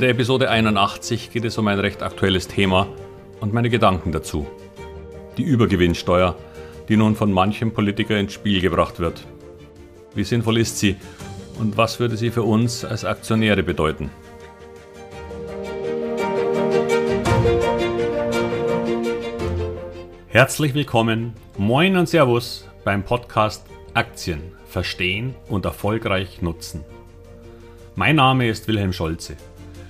In der Episode 81 geht es um ein recht aktuelles Thema und meine Gedanken dazu. Die Übergewinnsteuer, die nun von manchem Politiker ins Spiel gebracht wird. Wie sinnvoll ist sie und was würde sie für uns als Aktionäre bedeuten? Herzlich willkommen, moin und Servus beim Podcast Aktien verstehen und erfolgreich nutzen. Mein Name ist Wilhelm Scholze.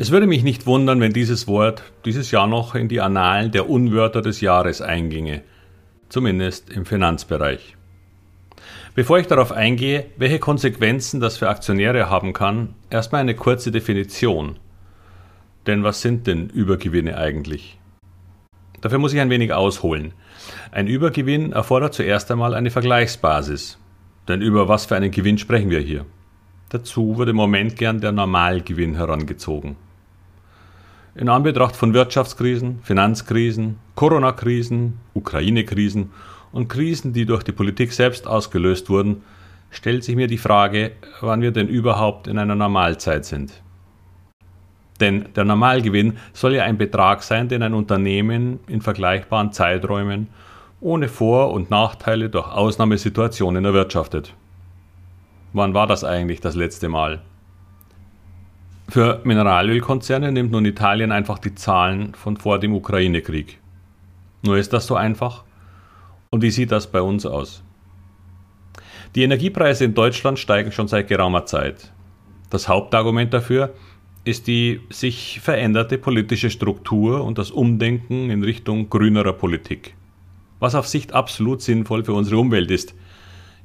Es würde mich nicht wundern, wenn dieses Wort dieses Jahr noch in die Annalen der Unwörter des Jahres einginge, zumindest im Finanzbereich. Bevor ich darauf eingehe, welche Konsequenzen das für Aktionäre haben kann, erstmal eine kurze Definition. Denn was sind denn Übergewinne eigentlich? Dafür muss ich ein wenig ausholen. Ein Übergewinn erfordert zuerst einmal eine Vergleichsbasis. Denn über was für einen Gewinn sprechen wir hier? Dazu wird im Moment gern der Normalgewinn herangezogen. In Anbetracht von Wirtschaftskrisen, Finanzkrisen, Corona-Krisen, Ukraine-Krisen und Krisen, die durch die Politik selbst ausgelöst wurden, stellt sich mir die Frage, wann wir denn überhaupt in einer Normalzeit sind. Denn der Normalgewinn soll ja ein Betrag sein, den ein Unternehmen in vergleichbaren Zeiträumen ohne Vor- und Nachteile durch Ausnahmesituationen erwirtschaftet. Wann war das eigentlich das letzte Mal? Für Mineralölkonzerne nimmt nun Italien einfach die Zahlen von vor dem Ukraine-Krieg. Nur ist das so einfach? Und wie sieht das bei uns aus? Die Energiepreise in Deutschland steigen schon seit geraumer Zeit. Das Hauptargument dafür ist die sich veränderte politische Struktur und das Umdenken in Richtung grünerer Politik. Was auf Sicht absolut sinnvoll für unsere Umwelt ist,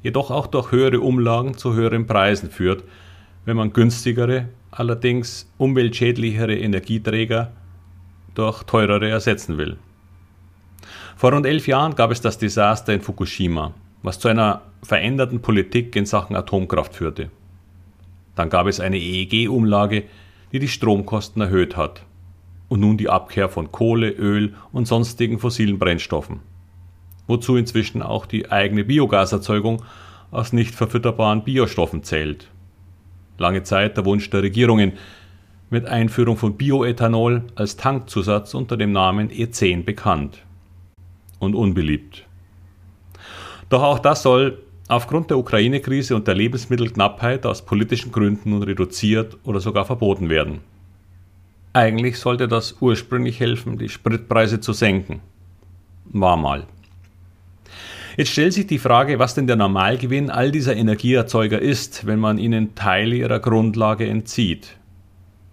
jedoch auch durch höhere Umlagen zu höheren Preisen führt, wenn man günstigere allerdings umweltschädlichere Energieträger durch teurere ersetzen will. Vor rund elf Jahren gab es das Desaster in Fukushima, was zu einer veränderten Politik in Sachen Atomkraft führte. Dann gab es eine EEG-Umlage, die die Stromkosten erhöht hat. Und nun die Abkehr von Kohle, Öl und sonstigen fossilen Brennstoffen. Wozu inzwischen auch die eigene Biogaserzeugung aus nicht verfütterbaren Biostoffen zählt lange Zeit der Wunsch der Regierungen, mit Einführung von Bioethanol als Tankzusatz unter dem Namen E10 bekannt und unbeliebt. Doch auch das soll aufgrund der Ukraine-Krise und der Lebensmittelknappheit aus politischen Gründen nun reduziert oder sogar verboten werden. Eigentlich sollte das ursprünglich helfen, die Spritpreise zu senken. War mal. Jetzt stellt sich die Frage, was denn der Normalgewinn all dieser Energieerzeuger ist, wenn man ihnen Teile ihrer Grundlage entzieht.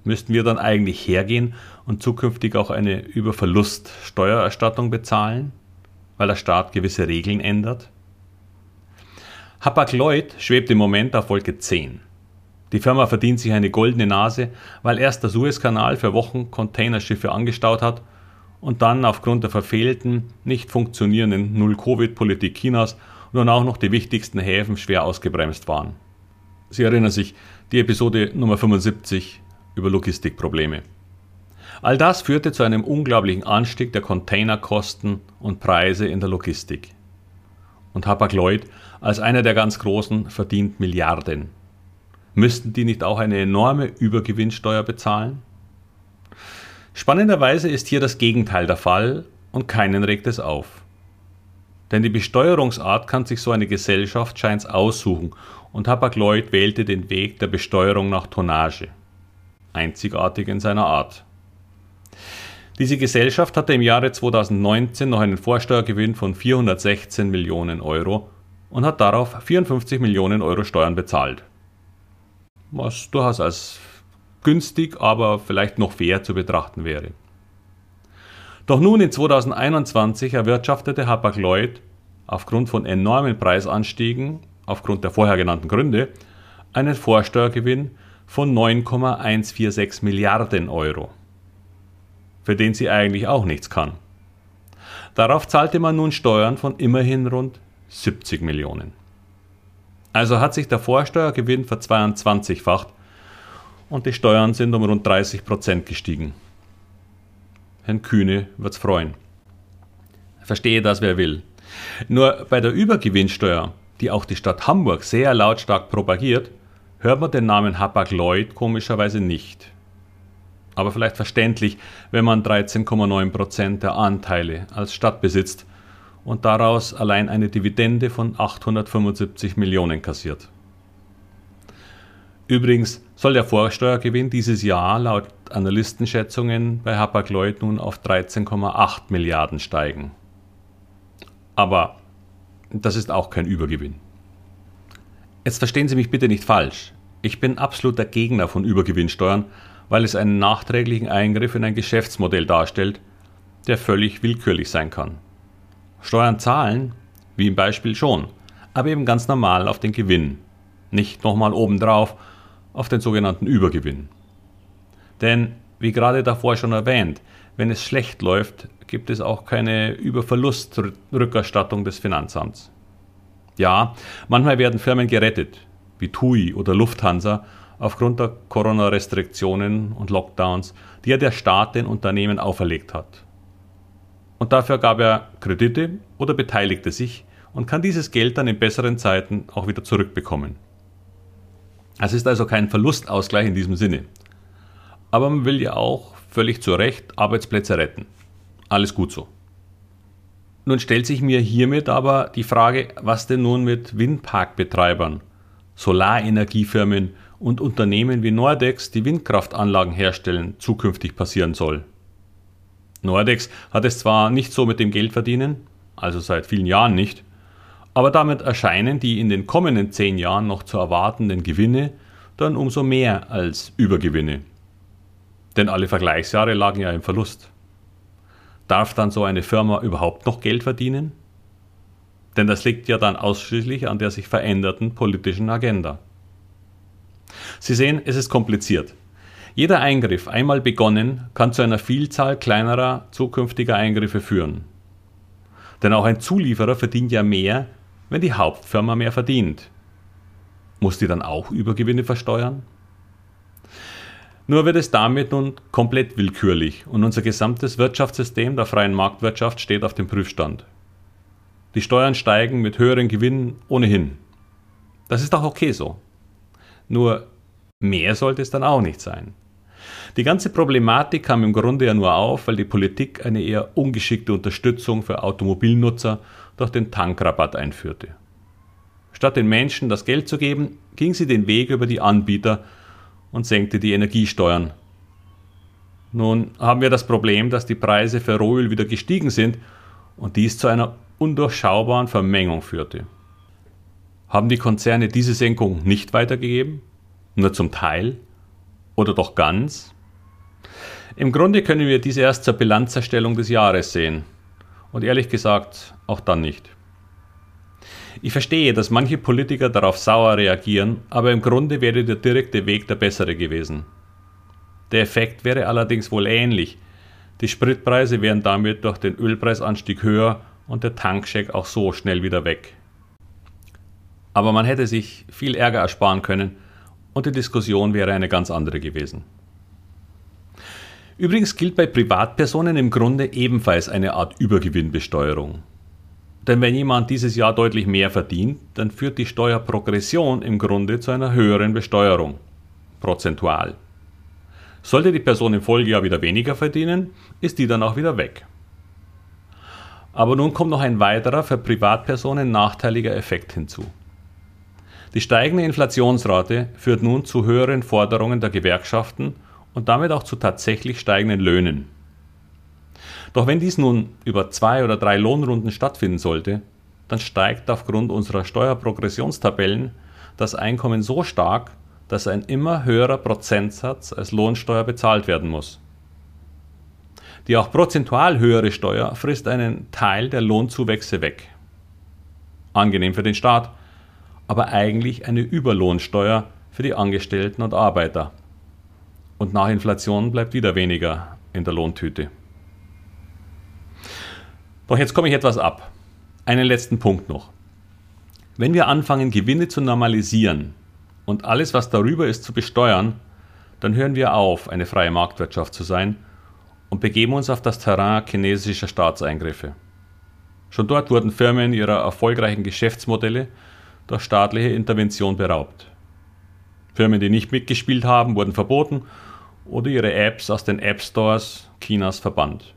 Müssten wir dann eigentlich hergehen und zukünftig auch eine Überverluststeuererstattung bezahlen, weil der Staat gewisse Regeln ändert? Hapag-Lloyd schwebt im Moment auf Wolke 10. Die Firma verdient sich eine goldene Nase, weil erst der Suezkanal für Wochen Containerschiffe angestaut hat und dann aufgrund der verfehlten, nicht funktionierenden Null-Covid-Politik Chinas nun auch noch die wichtigsten Häfen schwer ausgebremst waren. Sie erinnern sich, die Episode Nummer 75 über Logistikprobleme. All das führte zu einem unglaublichen Anstieg der Containerkosten und Preise in der Logistik. Und Hapag-Lloyd als einer der ganz Großen verdient Milliarden. Müssten die nicht auch eine enorme Übergewinnsteuer bezahlen? Spannenderweise ist hier das Gegenteil der Fall und keinen regt es auf. Denn die Besteuerungsart kann sich so eine Gesellschaft scheins aussuchen und Hapag-Lloyd wählte den Weg der Besteuerung nach Tonnage. Einzigartig in seiner Art. Diese Gesellschaft hatte im Jahre 2019 noch einen Vorsteuergewinn von 416 Millionen Euro und hat darauf 54 Millionen Euro Steuern bezahlt. Was durchaus als günstig, aber vielleicht noch fair zu betrachten wäre. Doch nun in 2021 erwirtschaftete Hapag-Lloyd aufgrund von enormen Preisanstiegen, aufgrund der vorher genannten Gründe, einen Vorsteuergewinn von 9,146 Milliarden Euro, für den sie eigentlich auch nichts kann. Darauf zahlte man nun Steuern von immerhin rund 70 Millionen. Also hat sich der Vorsteuergewinn verzweiundzwanzigfacht und die Steuern sind um rund 30 Prozent gestiegen. Herrn Kühne wird's freuen. Verstehe das, wer will. Nur bei der Übergewinnsteuer, die auch die Stadt Hamburg sehr lautstark propagiert, hört man den Namen Hapag-Lloyd komischerweise nicht. Aber vielleicht verständlich, wenn man 13,9 Prozent der Anteile als Stadt besitzt und daraus allein eine Dividende von 875 Millionen kassiert. Übrigens soll der Vorsteuergewinn dieses Jahr laut Analystenschätzungen bei Hapag-Lloyd nun auf 13,8 Milliarden steigen. Aber das ist auch kein Übergewinn. Jetzt verstehen Sie mich bitte nicht falsch. Ich bin absoluter Gegner von Übergewinnsteuern, weil es einen nachträglichen Eingriff in ein Geschäftsmodell darstellt, der völlig willkürlich sein kann. Steuern zahlen, wie im Beispiel schon, aber eben ganz normal auf den Gewinn, nicht nochmal obendrauf auf den sogenannten Übergewinn. Denn, wie gerade davor schon erwähnt, wenn es schlecht läuft, gibt es auch keine Überverlustrückerstattung des Finanzamts. Ja, manchmal werden Firmen gerettet, wie TUI oder Lufthansa, aufgrund der Corona-Restriktionen und Lockdowns, die ja der Staat den Unternehmen auferlegt hat. Und dafür gab er Kredite oder beteiligte sich und kann dieses Geld dann in besseren Zeiten auch wieder zurückbekommen. Es ist also kein Verlustausgleich in diesem Sinne. Aber man will ja auch völlig zu Recht Arbeitsplätze retten. Alles gut so. Nun stellt sich mir hiermit aber die Frage, was denn nun mit Windparkbetreibern, Solarenergiefirmen und Unternehmen wie Nordex, die Windkraftanlagen herstellen, zukünftig passieren soll. Nordex hat es zwar nicht so mit dem Geldverdienen, also seit vielen Jahren nicht, aber damit erscheinen die in den kommenden zehn Jahren noch zu erwartenden Gewinne dann umso mehr als Übergewinne. Denn alle Vergleichsjahre lagen ja im Verlust. Darf dann so eine Firma überhaupt noch Geld verdienen? Denn das liegt ja dann ausschließlich an der sich veränderten politischen Agenda. Sie sehen, es ist kompliziert. Jeder Eingriff, einmal begonnen, kann zu einer Vielzahl kleinerer zukünftiger Eingriffe führen. Denn auch ein Zulieferer verdient ja mehr, wenn die Hauptfirma mehr verdient. Muss die dann auch Übergewinne versteuern? Nur wird es damit nun komplett willkürlich und unser gesamtes Wirtschaftssystem der freien Marktwirtschaft steht auf dem Prüfstand. Die Steuern steigen mit höheren Gewinnen ohnehin. Das ist auch okay so. Nur Mehr sollte es dann auch nicht sein. Die ganze Problematik kam im Grunde ja nur auf, weil die Politik eine eher ungeschickte Unterstützung für Automobilnutzer durch den Tankrabatt einführte. Statt den Menschen das Geld zu geben, ging sie den Weg über die Anbieter und senkte die Energiesteuern. Nun haben wir das Problem, dass die Preise für Rohöl wieder gestiegen sind und dies zu einer undurchschaubaren Vermengung führte. Haben die Konzerne diese Senkung nicht weitergegeben? Nur zum Teil? Oder doch ganz? Im Grunde können wir dies erst zur Bilanzerstellung des Jahres sehen. Und ehrlich gesagt, auch dann nicht. Ich verstehe, dass manche Politiker darauf sauer reagieren, aber im Grunde wäre der direkte Weg der bessere gewesen. Der Effekt wäre allerdings wohl ähnlich. Die Spritpreise wären damit durch den Ölpreisanstieg höher und der Tankcheck auch so schnell wieder weg. Aber man hätte sich viel Ärger ersparen können, und die Diskussion wäre eine ganz andere gewesen. Übrigens gilt bei Privatpersonen im Grunde ebenfalls eine Art Übergewinnbesteuerung. Denn wenn jemand dieses Jahr deutlich mehr verdient, dann führt die Steuerprogression im Grunde zu einer höheren Besteuerung, prozentual. Sollte die Person im Folgejahr wieder weniger verdienen, ist die dann auch wieder weg. Aber nun kommt noch ein weiterer für Privatpersonen nachteiliger Effekt hinzu. Die steigende Inflationsrate führt nun zu höheren Forderungen der Gewerkschaften und damit auch zu tatsächlich steigenden Löhnen. Doch wenn dies nun über zwei oder drei Lohnrunden stattfinden sollte, dann steigt aufgrund unserer Steuerprogressionstabellen das Einkommen so stark, dass ein immer höherer Prozentsatz als Lohnsteuer bezahlt werden muss. Die auch prozentual höhere Steuer frisst einen Teil der Lohnzuwächse weg. Angenehm für den Staat, aber eigentlich eine Überlohnsteuer für die Angestellten und Arbeiter. Und nach Inflation bleibt wieder weniger in der Lohntüte. Doch jetzt komme ich etwas ab. Einen letzten Punkt noch. Wenn wir anfangen, Gewinne zu normalisieren und alles, was darüber ist, zu besteuern, dann hören wir auf, eine freie Marktwirtschaft zu sein und begeben uns auf das Terrain chinesischer Staatseingriffe. Schon dort wurden Firmen ihrer erfolgreichen Geschäftsmodelle durch staatliche Intervention beraubt. Firmen, die nicht mitgespielt haben, wurden verboten oder ihre Apps aus den App Stores Chinas verbannt.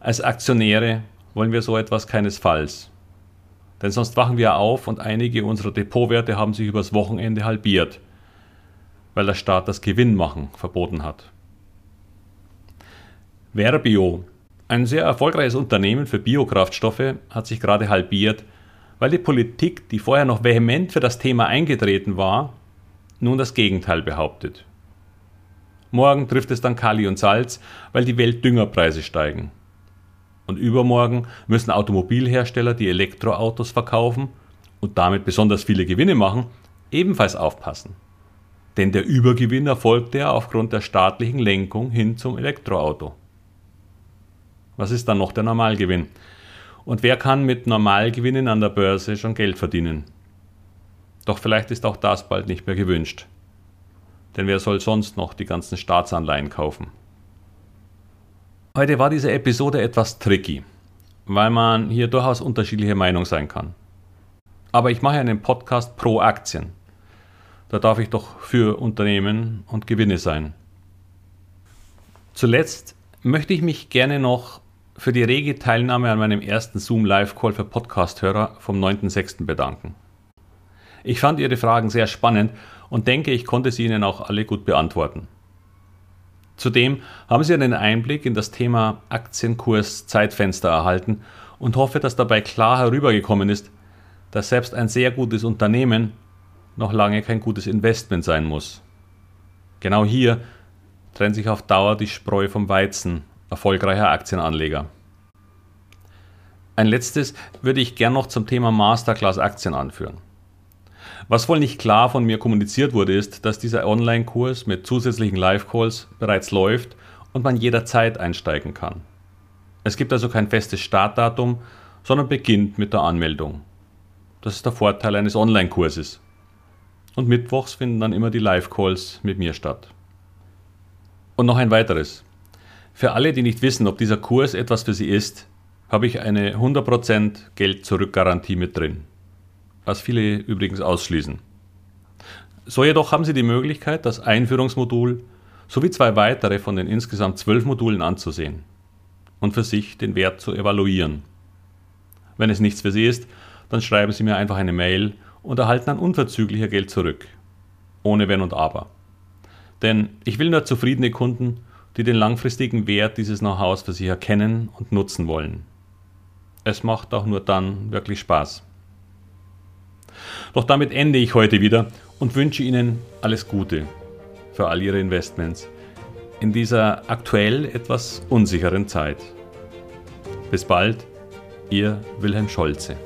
Als Aktionäre wollen wir so etwas keinesfalls. Denn sonst wachen wir auf und einige unserer Depotwerte haben sich übers Wochenende halbiert, weil der Staat das Gewinnmachen verboten hat. Verbio, ein sehr erfolgreiches Unternehmen für Biokraftstoffe, hat sich gerade halbiert, weil die Politik, die vorher noch vehement für das Thema eingetreten war, nun das Gegenteil behauptet. Morgen trifft es dann Kali und Salz, weil die Weltdüngerpreise steigen. Und übermorgen müssen Automobilhersteller, die Elektroautos verkaufen und damit besonders viele Gewinne machen, ebenfalls aufpassen. Denn der Übergewinn erfolgte ja aufgrund der staatlichen Lenkung hin zum Elektroauto. Was ist dann noch der Normalgewinn? Und wer kann mit Normalgewinnen an der Börse schon Geld verdienen? Doch vielleicht ist auch das bald nicht mehr gewünscht. Denn wer soll sonst noch die ganzen Staatsanleihen kaufen? Heute war diese Episode etwas tricky, weil man hier durchaus unterschiedliche Meinung sein kann. Aber ich mache einen Podcast pro Aktien. Da darf ich doch für Unternehmen und Gewinne sein. Zuletzt möchte ich mich gerne noch für die rege Teilnahme an meinem ersten Zoom Live Call für Podcast-Hörer vom 9.6. bedanken. Ich fand Ihre Fragen sehr spannend und denke, ich konnte sie Ihnen auch alle gut beantworten. Zudem haben Sie einen Einblick in das Thema Aktienkurs Zeitfenster erhalten und hoffe, dass dabei klar herübergekommen ist, dass selbst ein sehr gutes Unternehmen noch lange kein gutes Investment sein muss. Genau hier trennt sich auf Dauer die Spreu vom Weizen erfolgreicher Aktienanleger. Ein letztes würde ich gern noch zum Thema Masterclass Aktien anführen. Was wohl nicht klar von mir kommuniziert wurde, ist, dass dieser Online-Kurs mit zusätzlichen Live-Calls bereits läuft und man jederzeit einsteigen kann. Es gibt also kein festes Startdatum, sondern beginnt mit der Anmeldung. Das ist der Vorteil eines Online-Kurses. Und mittwochs finden dann immer die Live-Calls mit mir statt. Und noch ein weiteres. Für alle, die nicht wissen, ob dieser Kurs etwas für sie ist, habe ich eine 100% Geld-Zurück-Garantie mit drin was viele übrigens ausschließen. So jedoch haben Sie die Möglichkeit, das Einführungsmodul sowie zwei weitere von den insgesamt zwölf Modulen anzusehen und für sich den Wert zu evaluieren. Wenn es nichts für Sie ist, dann schreiben Sie mir einfach eine Mail und erhalten dann unverzüglicher Geld zurück. Ohne Wenn und Aber. Denn ich will nur zufriedene Kunden, die den langfristigen Wert dieses Know-hows für sich erkennen und nutzen wollen. Es macht auch nur dann wirklich Spaß. Doch damit ende ich heute wieder und wünsche Ihnen alles Gute für all Ihre Investments in dieser aktuell etwas unsicheren Zeit. Bis bald, Ihr Wilhelm Scholze.